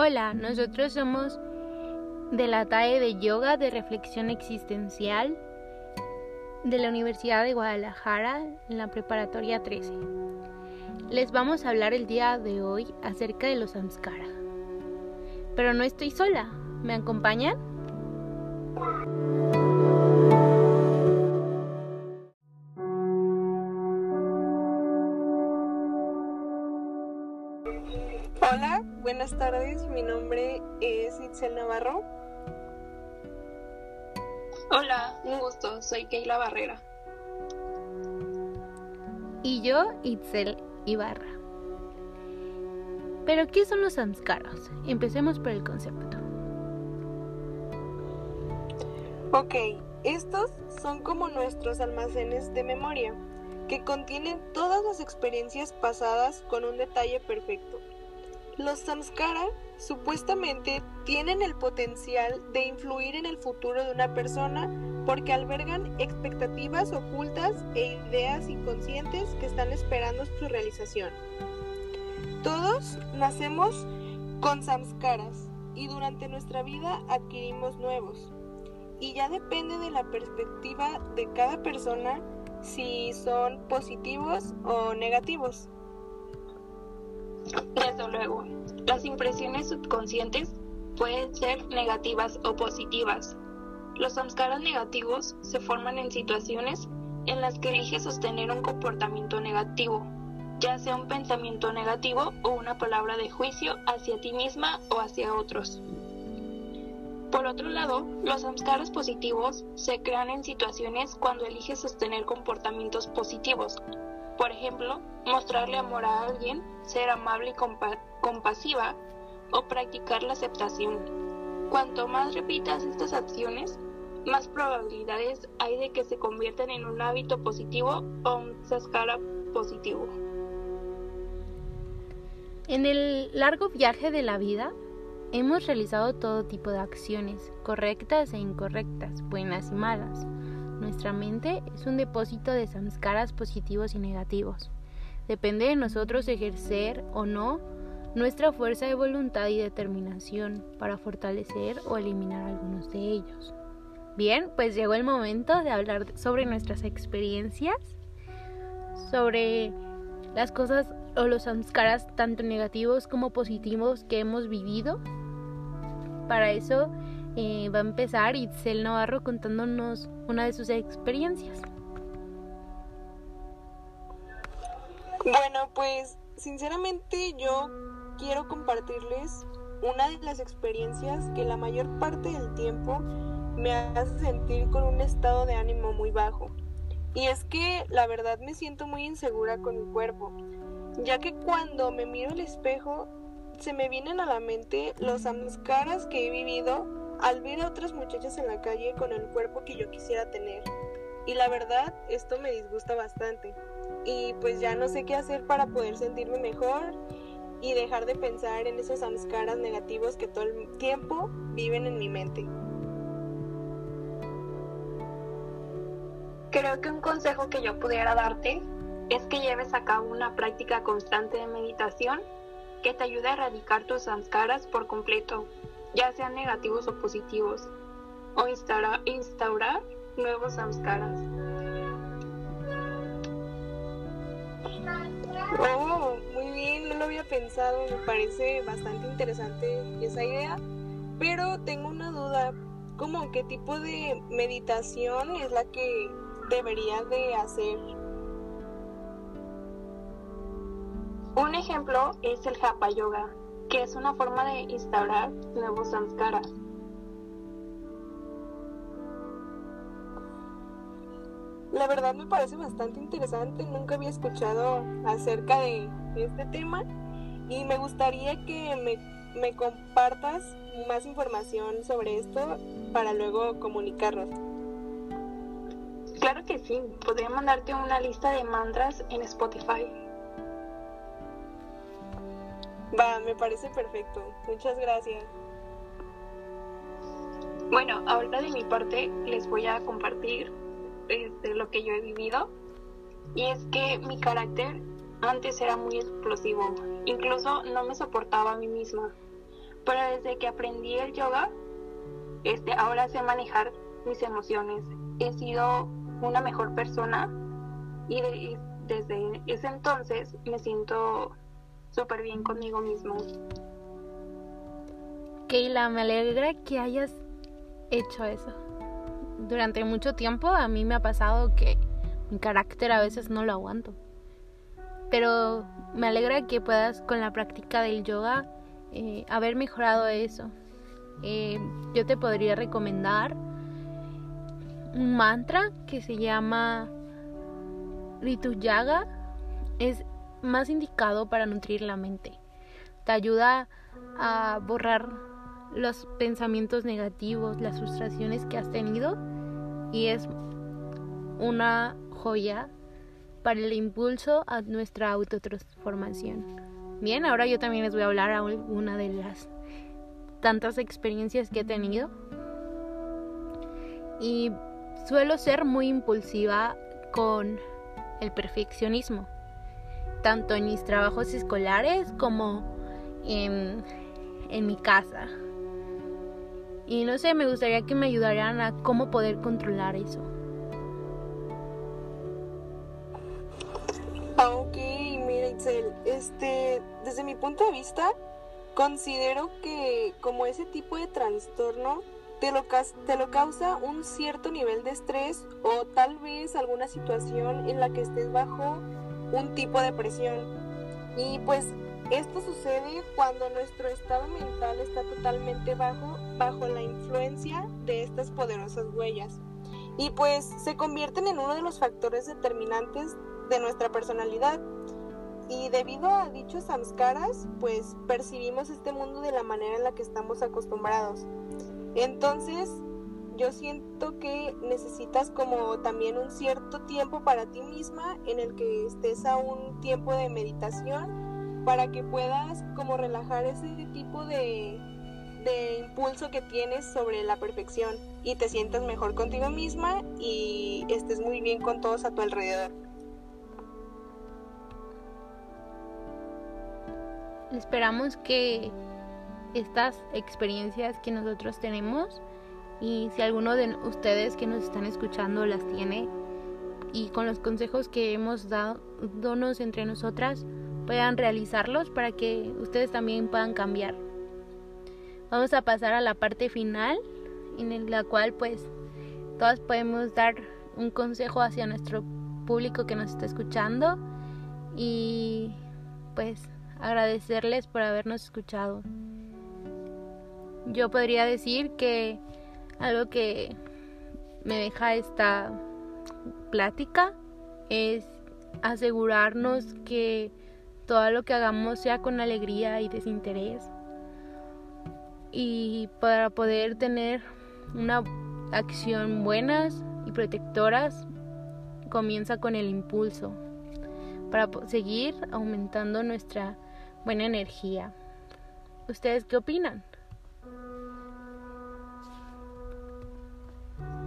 Hola, nosotros somos de la TAE de Yoga de Reflexión Existencial de la Universidad de Guadalajara en la preparatoria 13. Les vamos a hablar el día de hoy acerca de los samskara. Pero no estoy sola, ¿me acompañan? Tardes. Mi nombre es Itzel Navarro. Hola, un gusto. Soy Keila Barrera. Y yo, Itzel Ibarra. Pero, ¿qué son los samskaras? Empecemos por el concepto. Ok, estos son como nuestros almacenes de memoria, que contienen todas las experiencias pasadas con un detalle perfecto. Los samskara supuestamente tienen el potencial de influir en el futuro de una persona porque albergan expectativas ocultas e ideas inconscientes que están esperando su realización. Todos nacemos con samskaras y durante nuestra vida adquirimos nuevos. Y ya depende de la perspectiva de cada persona si son positivos o negativos. Desde luego, las impresiones subconscientes pueden ser negativas o positivas. Los samskaras negativos se forman en situaciones en las que eliges sostener un comportamiento negativo, ya sea un pensamiento negativo o una palabra de juicio hacia ti misma o hacia otros. Por otro lado, los samskaras positivos se crean en situaciones cuando eliges sostener comportamientos positivos, por ejemplo, mostrarle amor a alguien, ser amable y compasiva o practicar la aceptación. Cuanto más repitas estas acciones, más probabilidades hay de que se conviertan en un hábito positivo o un samskara positivo. En el largo viaje de la vida, hemos realizado todo tipo de acciones, correctas e incorrectas, buenas y malas nuestra mente es un depósito de samskaras positivos y negativos. Depende de nosotros ejercer o no nuestra fuerza de voluntad y determinación para fortalecer o eliminar algunos de ellos. Bien, pues llegó el momento de hablar sobre nuestras experiencias, sobre las cosas o los samskaras tanto negativos como positivos que hemos vivido. Para eso va a empezar Itzel Navarro contándonos una de sus experiencias. Bueno, pues sinceramente yo quiero compartirles una de las experiencias que la mayor parte del tiempo me hace sentir con un estado de ánimo muy bajo. Y es que la verdad me siento muy insegura con mi cuerpo, ya que cuando me miro al espejo se me vienen a la mente los caras que he vivido al ver a otras muchachas en la calle con el cuerpo que yo quisiera tener. Y la verdad, esto me disgusta bastante. Y pues ya no sé qué hacer para poder sentirme mejor y dejar de pensar en esos samskaras negativos que todo el tiempo viven en mi mente. Creo que un consejo que yo pudiera darte es que lleves a cabo una práctica constante de meditación que te ayude a erradicar tus samskaras por completo ya sean negativos o positivos, o instaurar, instaurar nuevos samskaras. Oh, muy bien, no lo había pensado, me parece bastante interesante esa idea, pero tengo una duda, ¿cómo qué tipo de meditación es la que debería de hacer? Un ejemplo es el Japa Yoga, que es una forma de instaurar nuevos samskaras. La verdad me parece bastante interesante, nunca había escuchado acerca de este tema y me gustaría que me, me compartas más información sobre esto para luego comunicarnos. Claro que sí, podría mandarte una lista de mantras en Spotify. Va, me parece perfecto. Muchas gracias. Bueno, ahora de mi parte les voy a compartir este, lo que yo he vivido. Y es que mi carácter antes era muy explosivo. Incluso no me soportaba a mí misma. Pero desde que aprendí el yoga, este, ahora sé manejar mis emociones. He sido una mejor persona y, desde ese entonces me siento súper bien conmigo mismo. Keila, me alegra que hayas hecho eso. Durante mucho tiempo a mí me ha pasado que mi carácter a veces no lo aguanto. Pero me alegra que puedas con la práctica del yoga eh, haber mejorado eso. Eh, yo te podría recomendar un mantra que se llama Yaga. Es más indicado para nutrir la mente. Te ayuda a borrar los pensamientos negativos, las frustraciones que has tenido y es una joya para el impulso a nuestra autotransformación. Bien, ahora yo también les voy a hablar a una de las tantas experiencias que he tenido. Y suelo ser muy impulsiva con el perfeccionismo, tanto en mis trabajos escolares como en, en mi casa. Y no sé, me gustaría que me ayudaran a cómo poder controlar eso. Ah, ok, mira Itzel, este, desde mi punto de vista, considero que como ese tipo de trastorno te lo, te lo causa un cierto nivel de estrés o tal vez alguna situación en la que estés bajo un tipo de presión. Y pues esto sucede cuando nuestro estado mental está totalmente bajo, bajo la influencia de estas poderosas huellas. Y pues se convierten en uno de los factores determinantes de nuestra personalidad. Y debido a dichos samskaras, pues percibimos este mundo de la manera en la que estamos acostumbrados. Entonces, yo siento que necesitas como también un cierto tiempo para ti misma en el que estés a un tiempo de meditación para que puedas como relajar ese tipo de, de impulso que tienes sobre la perfección y te sientas mejor contigo misma y estés muy bien con todos a tu alrededor. Esperamos que estas experiencias que nosotros tenemos y si alguno de ustedes que nos están escuchando las tiene y con los consejos que hemos dado donos entre nosotras puedan realizarlos para que ustedes también puedan cambiar. Vamos a pasar a la parte final en la cual pues todas podemos dar un consejo hacia nuestro público que nos está escuchando y pues agradecerles por habernos escuchado. Yo podría decir que algo que me deja esta plática es asegurarnos que todo lo que hagamos sea con alegría y desinterés. Y para poder tener una acción buenas y protectoras, comienza con el impulso para seguir aumentando nuestra buena energía. ¿Ustedes qué opinan?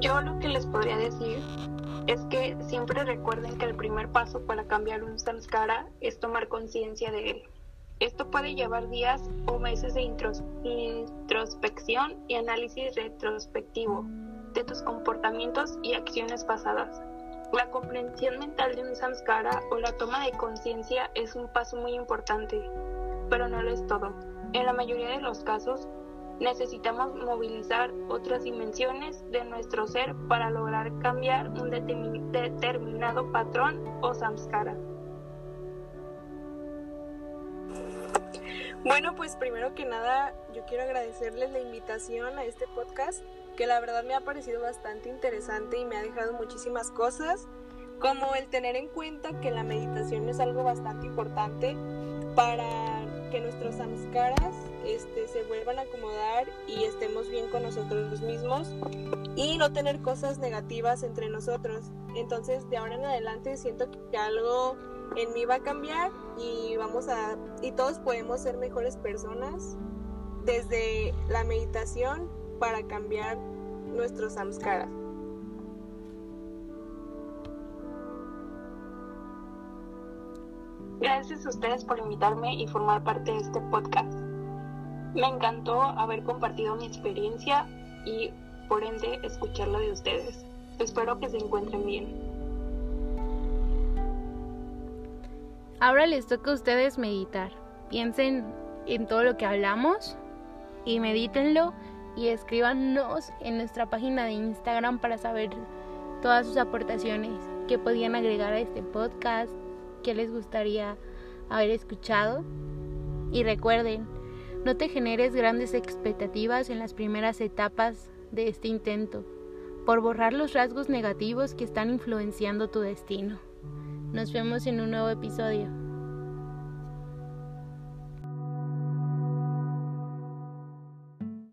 Yo lo que les podría decir es que siempre recuerden que el primer paso para cambiar un samskara es tomar conciencia de él. Esto puede llevar días o meses de introspección y análisis retrospectivo de tus comportamientos y acciones pasadas. La comprensión mental de un samskara o la toma de conciencia es un paso muy importante, pero no lo es todo. En la mayoría de los casos, necesitamos movilizar otras dimensiones de nuestro ser para lograr cambiar un determinado patrón o samskara. Bueno, pues primero que nada yo quiero agradecerles la invitación a este podcast que la verdad me ha parecido bastante interesante y me ha dejado muchísimas cosas, como el tener en cuenta que la meditación es algo bastante importante para que nuestros samskaras este, se vuelvan a acomodar y estemos bien con nosotros mismos y no tener cosas negativas entre nosotros. Entonces, de ahora en adelante siento que algo en mí va a cambiar y vamos a y todos podemos ser mejores personas desde la meditación para cambiar nuestros samskaras. Gracias a ustedes por invitarme y formar parte de este podcast. Me encantó haber compartido mi experiencia y por ende escuchar la de ustedes. Espero que se encuentren bien. Ahora les toca a ustedes meditar. Piensen en todo lo que hablamos y medítenlo y escríbanos en nuestra página de Instagram para saber todas sus aportaciones que podían agregar a este podcast, que les gustaría haber escuchado. Y recuerden, no te generes grandes expectativas en las primeras etapas de este intento, por borrar los rasgos negativos que están influenciando tu destino. Nos vemos en un nuevo episodio.